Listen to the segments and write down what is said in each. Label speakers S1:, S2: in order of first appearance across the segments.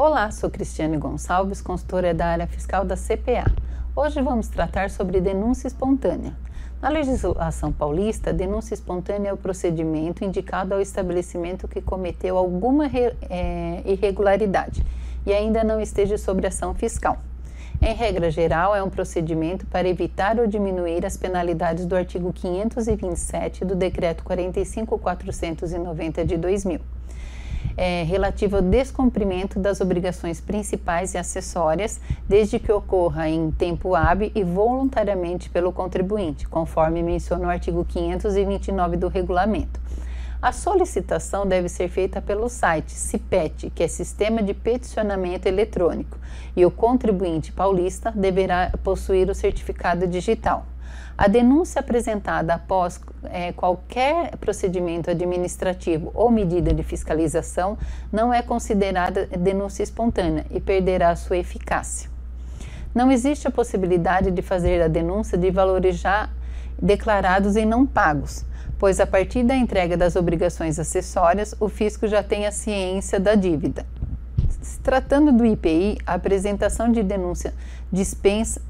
S1: Olá, sou Cristiane Gonçalves, consultora da área fiscal da CPA. Hoje vamos tratar sobre denúncia espontânea. Na legislação paulista, denúncia espontânea é o procedimento indicado ao estabelecimento que cometeu alguma é, irregularidade e ainda não esteja sobre ação fiscal. Em regra geral, é um procedimento para evitar ou diminuir as penalidades do artigo 527 do Decreto 45490 de 2000 é, relativo ao descumprimento das obrigações principais e acessórias, desde que ocorra em tempo hábil e voluntariamente pelo contribuinte, conforme menciona o artigo 529 do regulamento. A solicitação deve ser feita pelo site CIPET, que é Sistema de Peticionamento Eletrônico, e o contribuinte paulista deverá possuir o certificado digital. A denúncia apresentada após é, qualquer procedimento administrativo ou medida de fiscalização não é considerada denúncia espontânea e perderá sua eficácia. Não existe a possibilidade de fazer a denúncia de valores já declarados e não pagos, pois a partir da entrega das obrigações acessórias, o fisco já tem a ciência da dívida. Se tratando do IPI, a apresentação de denúncia dispensa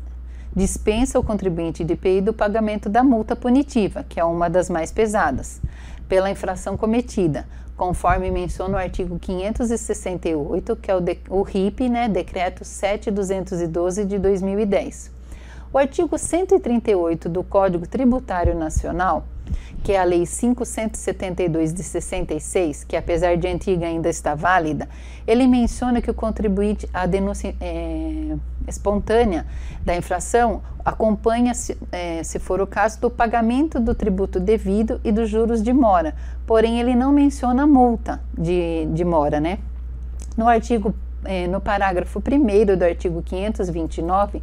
S1: dispensa o contribuinte de IPI do pagamento da multa punitiva, que é uma das mais pesadas, pela infração cometida, conforme menciona o artigo 568, que é o, de, o RIP, né, Decreto 7212 de 2010. O artigo 138 do Código Tributário Nacional que é a Lei 572 de 66, que apesar de antiga ainda está válida, ele menciona que o contribuinte, a denúncia é, espontânea da infração acompanha, se, é, se for o caso, do pagamento do tributo devido e dos juros de mora, porém ele não menciona a multa de, de mora, né? No artigo, é, no parágrafo 1 do artigo 529,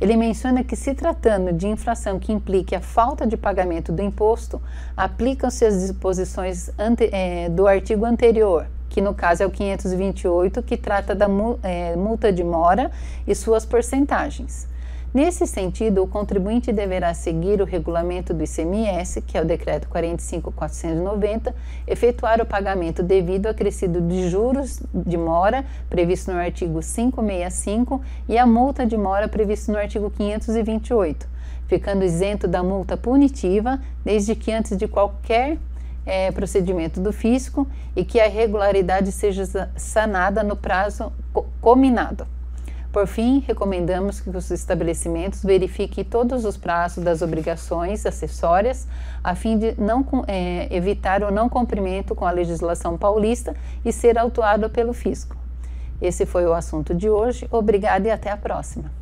S1: ele menciona que, se tratando de infração que implique a falta de pagamento do imposto, aplicam-se as disposições ante, é, do artigo anterior, que no caso é o 528, que trata da é, multa de mora e suas porcentagens. Nesse sentido, o contribuinte deverá seguir o regulamento do ICMS, que é o decreto 45490, efetuar o pagamento devido acrescido de juros de mora previsto no artigo 565 e a multa de mora previsto no artigo 528, ficando isento da multa punitiva desde que antes de qualquer é, procedimento do fisco e que a irregularidade seja sanada no prazo combinado. Por fim, recomendamos que os estabelecimentos verifiquem todos os prazos das obrigações acessórias, a fim de não é, evitar o não cumprimento com a legislação paulista e ser autuado pelo fisco. Esse foi o assunto de hoje. Obrigada e até a próxima.